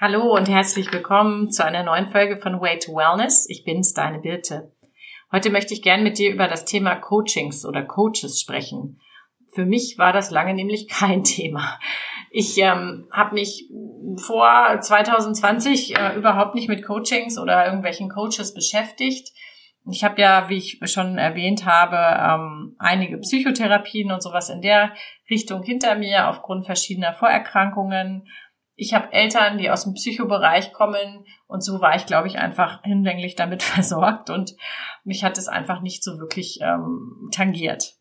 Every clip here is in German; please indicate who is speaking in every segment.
Speaker 1: Hallo und herzlich willkommen zu einer neuen Folge von Way to Wellness. Ich bin's, deine Birte. Heute möchte ich gern mit dir über das Thema Coachings oder Coaches sprechen. Für mich war das lange nämlich kein Thema. Ich ähm, habe mich vor 2020 äh, überhaupt nicht mit Coachings oder irgendwelchen Coaches beschäftigt. Ich habe ja, wie ich schon erwähnt habe, ähm, einige Psychotherapien und sowas in der Richtung hinter mir aufgrund verschiedener Vorerkrankungen ich habe Eltern, die aus dem Psychobereich kommen und so war ich, glaube ich, einfach hinlänglich damit versorgt und mich hat es einfach nicht so wirklich ähm, tangiert.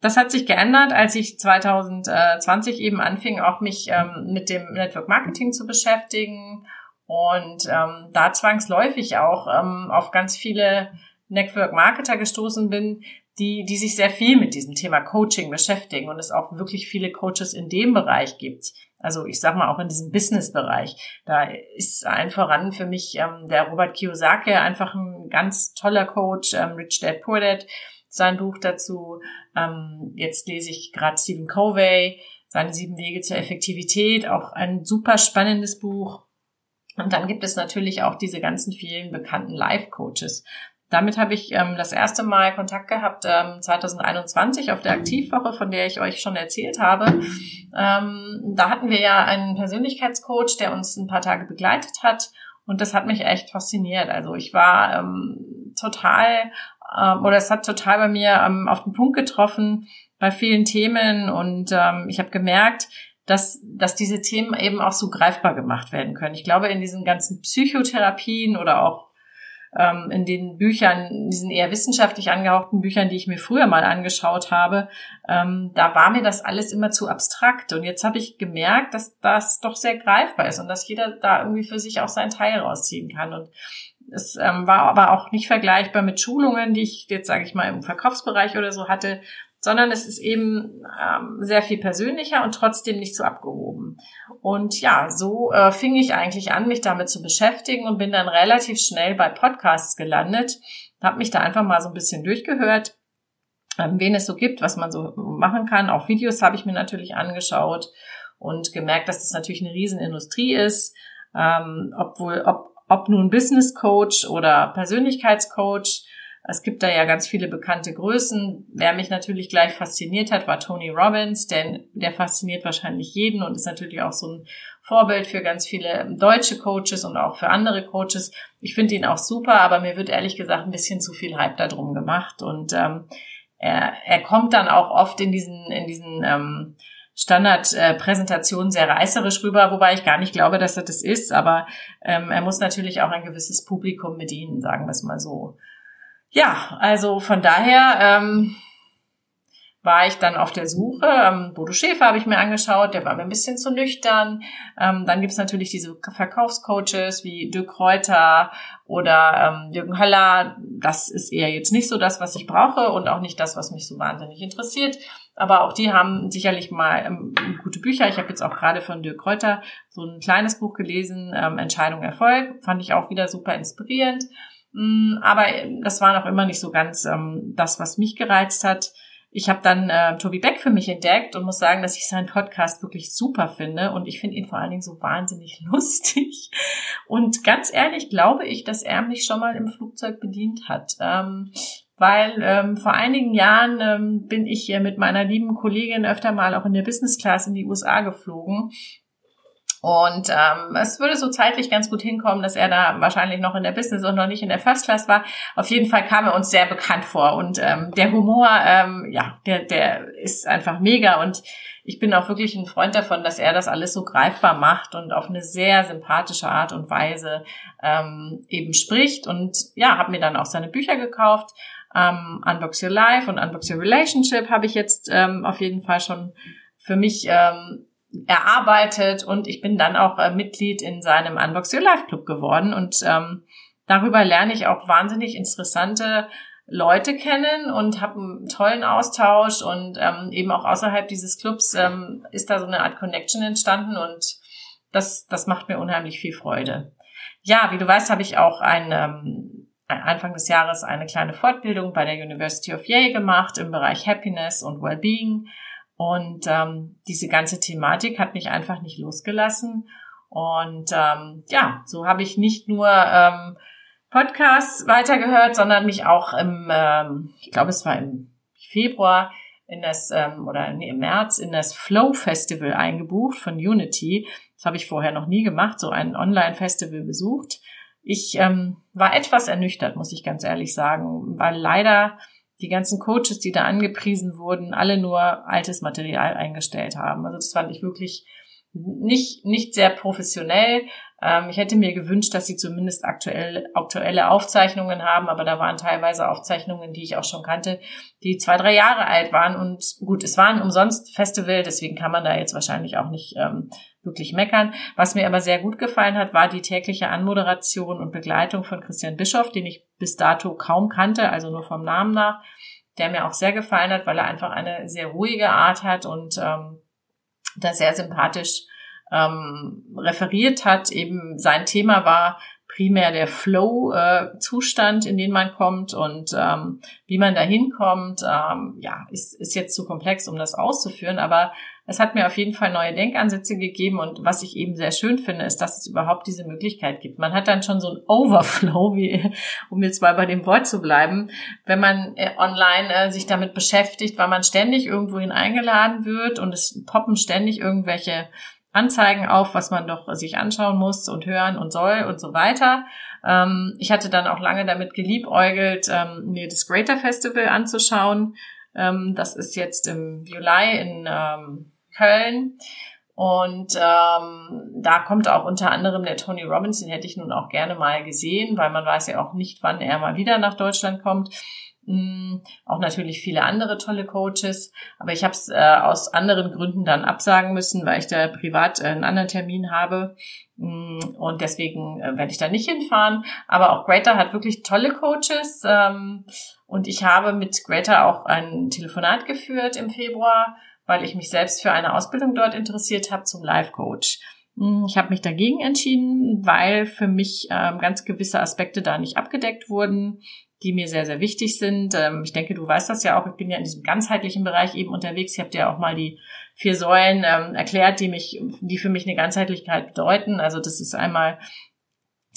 Speaker 1: Das hat sich geändert, als ich 2020 eben anfing, auch mich ähm, mit dem Network Marketing zu beschäftigen und ähm, da zwangsläufig auch ähm, auf ganz viele Network Marketer gestoßen bin, die, die sich sehr viel mit diesem Thema Coaching beschäftigen und es auch wirklich viele Coaches in dem Bereich gibt. Also ich sag mal auch in diesem Business-Bereich. Da ist allen voran für mich ähm, der Robert Kiyosaki einfach ein ganz toller Coach, ähm, Rich Dad Poor Dad, sein Buch dazu. Ähm, jetzt lese ich gerade Stephen Covey, seine sieben Wege zur Effektivität, auch ein super spannendes Buch. Und dann gibt es natürlich auch diese ganzen vielen bekannten Life-Coaches. Damit habe ich ähm, das erste Mal Kontakt gehabt ähm, 2021 auf der Aktivwoche, von der ich euch schon erzählt habe. Ähm, da hatten wir ja einen Persönlichkeitscoach, der uns ein paar Tage begleitet hat. Und das hat mich echt fasziniert. Also ich war ähm, total, ähm, oder es hat total bei mir ähm, auf den Punkt getroffen bei vielen Themen. Und ähm, ich habe gemerkt, dass, dass diese Themen eben auch so greifbar gemacht werden können. Ich glaube, in diesen ganzen Psychotherapien oder auch ähm, in den Büchern, diesen eher wissenschaftlich angehauchten Büchern, die ich mir früher mal angeschaut habe, ähm, da war mir das alles immer zu abstrakt. Und jetzt habe ich gemerkt, dass das doch sehr greifbar ist und dass jeder da irgendwie für sich auch seinen Teil rausziehen kann. Und es ähm, war aber auch nicht vergleichbar mit Schulungen, die ich jetzt, sage ich mal, im Verkaufsbereich oder so hatte, sondern es ist eben ähm, sehr viel persönlicher und trotzdem nicht so abgehoben. Und ja, so äh, fing ich eigentlich an, mich damit zu beschäftigen und bin dann relativ schnell bei Podcasts gelandet, habe mich da einfach mal so ein bisschen durchgehört, ähm, wen es so gibt, was man so machen kann. Auch Videos habe ich mir natürlich angeschaut und gemerkt, dass das natürlich eine Riesenindustrie ist, ähm, obwohl ob ob nun Business Coach oder Persönlichkeitscoach, es gibt da ja ganz viele bekannte Größen. Wer mich natürlich gleich fasziniert hat, war Tony Robbins, denn der fasziniert wahrscheinlich jeden und ist natürlich auch so ein Vorbild für ganz viele deutsche Coaches und auch für andere Coaches. Ich finde ihn auch super, aber mir wird ehrlich gesagt ein bisschen zu viel Hype darum gemacht und ähm, er, er kommt dann auch oft in diesen in diesen ähm, Standardpräsentation sehr reißerisch rüber, wobei ich gar nicht glaube, dass er das ist, aber ähm, er muss natürlich auch ein gewisses Publikum bedienen, sagen wir es mal so. Ja, also von daher ähm, war ich dann auf der Suche. Ähm, Bodo Schäfer habe ich mir angeschaut, der war mir ein bisschen zu nüchtern. Ähm, dann gibt's natürlich diese Verkaufscoaches wie Dirk Reuter oder ähm, Jürgen Höller. Das ist eher jetzt nicht so das, was ich brauche und auch nicht das, was mich so wahnsinnig interessiert. Aber auch die haben sicherlich mal ähm, gute Bücher. Ich habe jetzt auch gerade von Dirk Reuter so ein kleines Buch gelesen, ähm, Entscheidung Erfolg. Fand ich auch wieder super inspirierend. Mm, aber das war noch immer nicht so ganz ähm, das, was mich gereizt hat. Ich habe dann äh, Tobi Beck für mich entdeckt und muss sagen, dass ich seinen Podcast wirklich super finde und ich finde ihn vor allen Dingen so wahnsinnig lustig. Und ganz ehrlich glaube ich, dass er mich schon mal im Flugzeug bedient hat. Ähm, weil ähm, vor einigen Jahren ähm, bin ich hier mit meiner lieben Kollegin öfter mal auch in der Business Class in die USA geflogen und ähm, es würde so zeitlich ganz gut hinkommen, dass er da wahrscheinlich noch in der Business und noch nicht in der First Class war. Auf jeden Fall kam er uns sehr bekannt vor. Und ähm, der Humor, ähm, ja, der, der ist einfach mega. Und ich bin auch wirklich ein Freund davon, dass er das alles so greifbar macht und auf eine sehr sympathische Art und Weise ähm, eben spricht. Und ja, habe mir dann auch seine Bücher gekauft. Ähm, Unbox Your Life und Unbox Your Relationship habe ich jetzt ähm, auf jeden Fall schon für mich ähm, erarbeitet und ich bin dann auch äh, Mitglied in seinem Unbox Your Life Club geworden und ähm, darüber lerne ich auch wahnsinnig interessante Leute kennen und habe einen tollen Austausch und ähm, eben auch außerhalb dieses Clubs ähm, ist da so eine Art Connection entstanden und das, das macht mir unheimlich viel Freude. Ja, wie du weißt, habe ich auch ein, ähm, Anfang des Jahres eine kleine Fortbildung bei der University of Yale gemacht im Bereich Happiness und Wellbeing und ähm, diese ganze Thematik hat mich einfach nicht losgelassen. Und ähm, ja, so habe ich nicht nur ähm, Podcasts weitergehört, sondern mich auch im, ähm, ich glaube, es war im Februar in das ähm, oder nee, im März in das Flow Festival eingebucht von Unity. Das habe ich vorher noch nie gemacht, so ein Online-Festival besucht. Ich ähm, war etwas ernüchtert, muss ich ganz ehrlich sagen, weil leider die ganzen Coaches, die da angepriesen wurden, alle nur altes Material eingestellt haben. Also das fand ich wirklich nicht, nicht sehr professionell. Ähm, ich hätte mir gewünscht, dass sie zumindest aktuell, aktuelle Aufzeichnungen haben, aber da waren teilweise Aufzeichnungen, die ich auch schon kannte, die zwei, drei Jahre alt waren. Und gut, es war ein umsonst Festival, deswegen kann man da jetzt wahrscheinlich auch nicht ähm, wirklich meckern. Was mir aber sehr gut gefallen hat, war die tägliche Anmoderation und Begleitung von Christian Bischoff, den ich bis dato kaum kannte, also nur vom Namen nach, der mir auch sehr gefallen hat, weil er einfach eine sehr ruhige Art hat und ähm, da sehr sympathisch ähm, referiert hat. Eben sein Thema war primär der Flow-Zustand, äh, in den man kommt und ähm, wie man da hinkommt. Ähm, ja, ist, ist jetzt zu komplex, um das auszuführen, aber es hat mir auf jeden Fall neue Denkansätze gegeben und was ich eben sehr schön finde, ist, dass es überhaupt diese Möglichkeit gibt. Man hat dann schon so ein Overflow, wie, um jetzt mal bei dem Wort zu bleiben, wenn man äh, online äh, sich damit beschäftigt, weil man ständig irgendwohin eingeladen wird und es poppen ständig irgendwelche Anzeigen auf, was man doch sich anschauen muss und hören und soll und so weiter. Ähm, ich hatte dann auch lange damit geliebäugelt, ähm, mir das Greater Festival anzuschauen. Ähm, das ist jetzt im Juli in ähm, Köln. Und ähm, da kommt auch unter anderem der Tony Robbins, den hätte ich nun auch gerne mal gesehen, weil man weiß ja auch nicht, wann er mal wieder nach Deutschland kommt. Mm, auch natürlich viele andere tolle Coaches, aber ich habe es äh, aus anderen Gründen dann absagen müssen, weil ich da privat äh, einen anderen Termin habe mm, und deswegen äh, werde ich da nicht hinfahren. Aber auch Greater hat wirklich tolle Coaches ähm, und ich habe mit Greater auch ein Telefonat geführt im Februar, weil ich mich selbst für eine Ausbildung dort interessiert habe zum Life Coach. Mm, ich habe mich dagegen entschieden, weil für mich ähm, ganz gewisse Aspekte da nicht abgedeckt wurden die mir sehr, sehr wichtig sind. Ähm, ich denke, du weißt das ja auch. Ich bin ja in diesem ganzheitlichen Bereich eben unterwegs. Ich habe dir auch mal die vier Säulen ähm, erklärt, die mich, die für mich eine Ganzheitlichkeit bedeuten. Also das ist einmal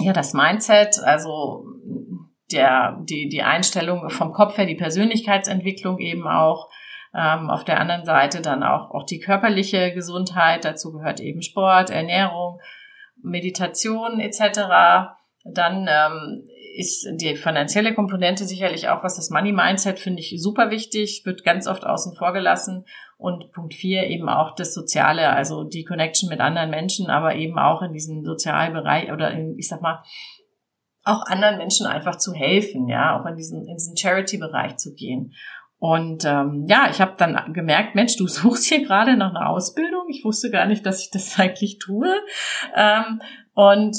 Speaker 1: ja das Mindset, also der, die, die Einstellung vom Kopf her, die Persönlichkeitsentwicklung eben auch. Ähm, auf der anderen Seite dann auch, auch die körperliche Gesundheit. Dazu gehört eben Sport, Ernährung, Meditation etc. Dann ähm, ist die finanzielle Komponente sicherlich auch, was das Money Mindset finde ich super wichtig, wird ganz oft außen vor gelassen. Und Punkt vier eben auch das Soziale, also die Connection mit anderen Menschen, aber eben auch in diesem Sozialbereich oder in, ich sag mal, auch anderen Menschen einfach zu helfen, ja, auch in diesen, in diesen Charity-Bereich zu gehen. Und ähm, ja, ich habe dann gemerkt, Mensch, du suchst hier gerade nach einer Ausbildung. Ich wusste gar nicht, dass ich das eigentlich tue. Ähm, und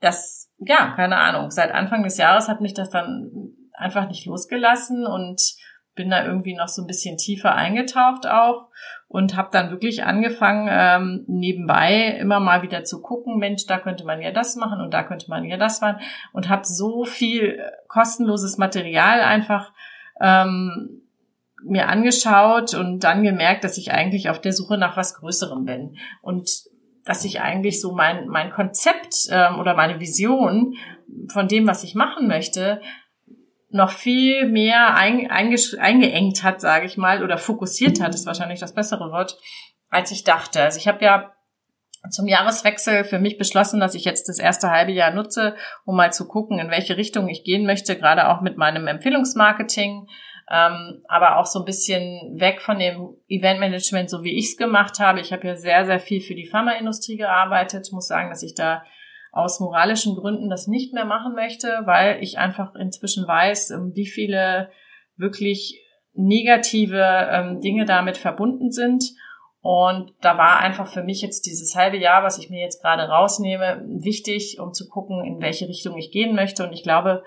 Speaker 1: das ja, keine Ahnung. Seit Anfang des Jahres hat mich das dann einfach nicht losgelassen und bin da irgendwie noch so ein bisschen tiefer eingetaucht auch und habe dann wirklich angefangen, ähm, nebenbei immer mal wieder zu gucken, Mensch, da könnte man ja das machen und da könnte man ja das machen und habe so viel kostenloses Material einfach ähm, mir angeschaut und dann gemerkt, dass ich eigentlich auf der Suche nach was Größerem bin. Und dass ich eigentlich so mein, mein Konzept ähm, oder meine Vision von dem, was ich machen möchte, noch viel mehr ein, eingeengt hat, sage ich mal, oder fokussiert hat, ist wahrscheinlich das bessere Wort, als ich dachte. Also ich habe ja zum Jahreswechsel für mich beschlossen, dass ich jetzt das erste halbe Jahr nutze, um mal zu gucken, in welche Richtung ich gehen möchte, gerade auch mit meinem Empfehlungsmarketing ähm, aber auch so ein bisschen weg von dem Eventmanagement, so wie ich es gemacht habe. Ich habe ja sehr, sehr viel für die Pharmaindustrie gearbeitet. Muss sagen, dass ich da aus moralischen Gründen das nicht mehr machen möchte, weil ich einfach inzwischen weiß, ähm, wie viele wirklich negative ähm, Dinge damit verbunden sind. Und da war einfach für mich jetzt dieses halbe Jahr, was ich mir jetzt gerade rausnehme, wichtig, um zu gucken, in welche Richtung ich gehen möchte. Und ich glaube,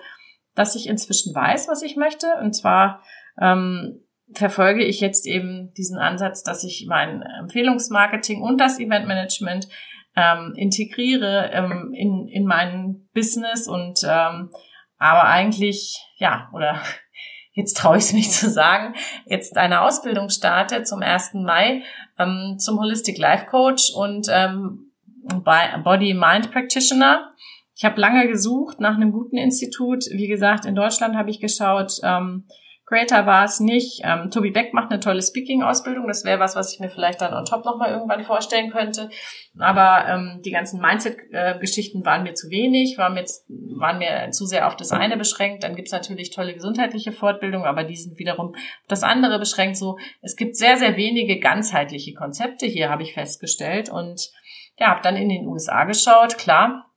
Speaker 1: dass ich inzwischen weiß, was ich möchte. Und zwar ähm, verfolge ich jetzt eben diesen Ansatz, dass ich mein Empfehlungsmarketing und das Eventmanagement ähm, integriere ähm, in, in mein Business und ähm, aber eigentlich, ja, oder jetzt traue ich es mich zu sagen, jetzt eine Ausbildung starte zum 1. Mai ähm, zum Holistic Life Coach und ähm, Body-Mind Practitioner. Ich habe lange gesucht nach einem guten Institut. Wie gesagt, in Deutschland habe ich geschaut. Ähm, Creator war es nicht. Ähm, Tobi Beck macht eine tolle Speaking-Ausbildung. Das wäre was, was ich mir vielleicht dann on top nochmal irgendwann vorstellen könnte. Aber ähm, die ganzen Mindset-Geschichten waren mir zu wenig, waren mir, waren mir zu sehr auf das eine beschränkt. Dann gibt's natürlich tolle gesundheitliche Fortbildungen, aber die sind wiederum auf das andere beschränkt. So, es gibt sehr, sehr wenige ganzheitliche Konzepte hier, habe ich festgestellt. Und ja, habe dann in den USA geschaut, klar.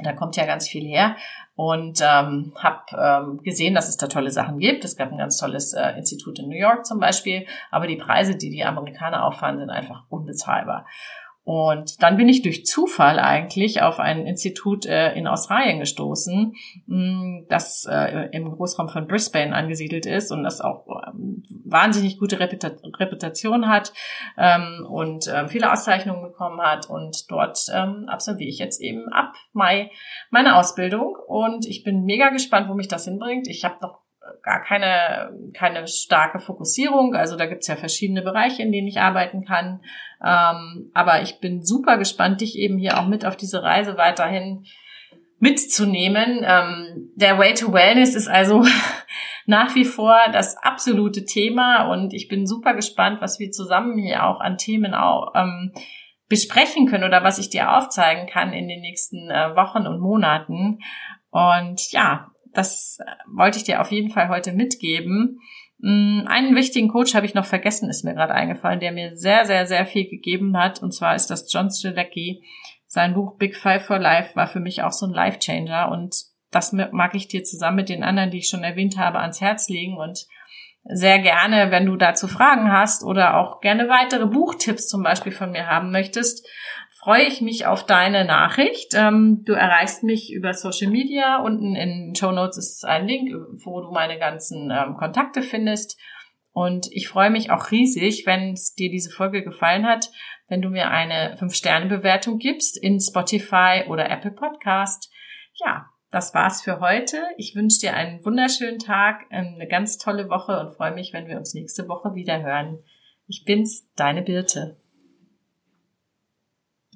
Speaker 1: Da kommt ja ganz viel her und ähm, habe ähm, gesehen, dass es da tolle Sachen gibt. Es gab ein ganz tolles äh, Institut in New York zum Beispiel, aber die Preise, die die Amerikaner auffahren, sind einfach unbezahlbar. Und dann bin ich durch Zufall eigentlich auf ein Institut äh, in Australien gestoßen, hm, das äh, im Großraum von Brisbane angesiedelt ist und das auch ähm, wahnsinnig gute Reputa Reputation hat ähm, und ähm, viele Auszeichnungen bekommen hat. Und dort absolviere ich jetzt eben ab Mai meine Ausbildung und ich bin mega gespannt, wo mich das hinbringt. Ich habe noch gar keine, keine starke Fokussierung. Also da gibt's ja verschiedene Bereiche, in denen ich arbeiten kann. Ähm, aber ich bin super gespannt, dich eben hier auch mit auf diese Reise weiterhin mitzunehmen. Ähm, der Way to Wellness ist also nach wie vor das absolute Thema und ich bin super gespannt, was wir zusammen hier auch an Themen auch ähm, besprechen können oder was ich dir aufzeigen kann in den nächsten äh, Wochen und Monaten. Und ja, das äh, wollte ich dir auf jeden Fall heute mitgeben. Mm, einen wichtigen Coach habe ich noch vergessen, ist mir gerade eingefallen, der mir sehr, sehr, sehr viel gegeben hat. Und zwar ist das John Strzelecki. Sein Buch Big Five for Life war für mich auch so ein Life-Changer. Und das mag ich dir zusammen mit den anderen, die ich schon erwähnt habe, ans Herz legen. Und sehr gerne, wenn du dazu Fragen hast oder auch gerne weitere Buchtipps zum Beispiel von mir haben möchtest, freue ich mich auf deine Nachricht. Ähm, du erreichst mich über Social Media. Unten in Show Notes ist ein Link, wo du meine ganzen ähm, Kontakte findest. Und ich freue mich auch riesig, wenn es dir diese Folge gefallen hat, wenn du mir eine 5-Sterne-Bewertung gibst in Spotify oder Apple Podcast. Ja, das war's für heute. Ich wünsche dir einen wunderschönen Tag, eine ganz tolle Woche und freue mich, wenn wir uns nächste Woche wieder hören. Ich bin's, deine Birte.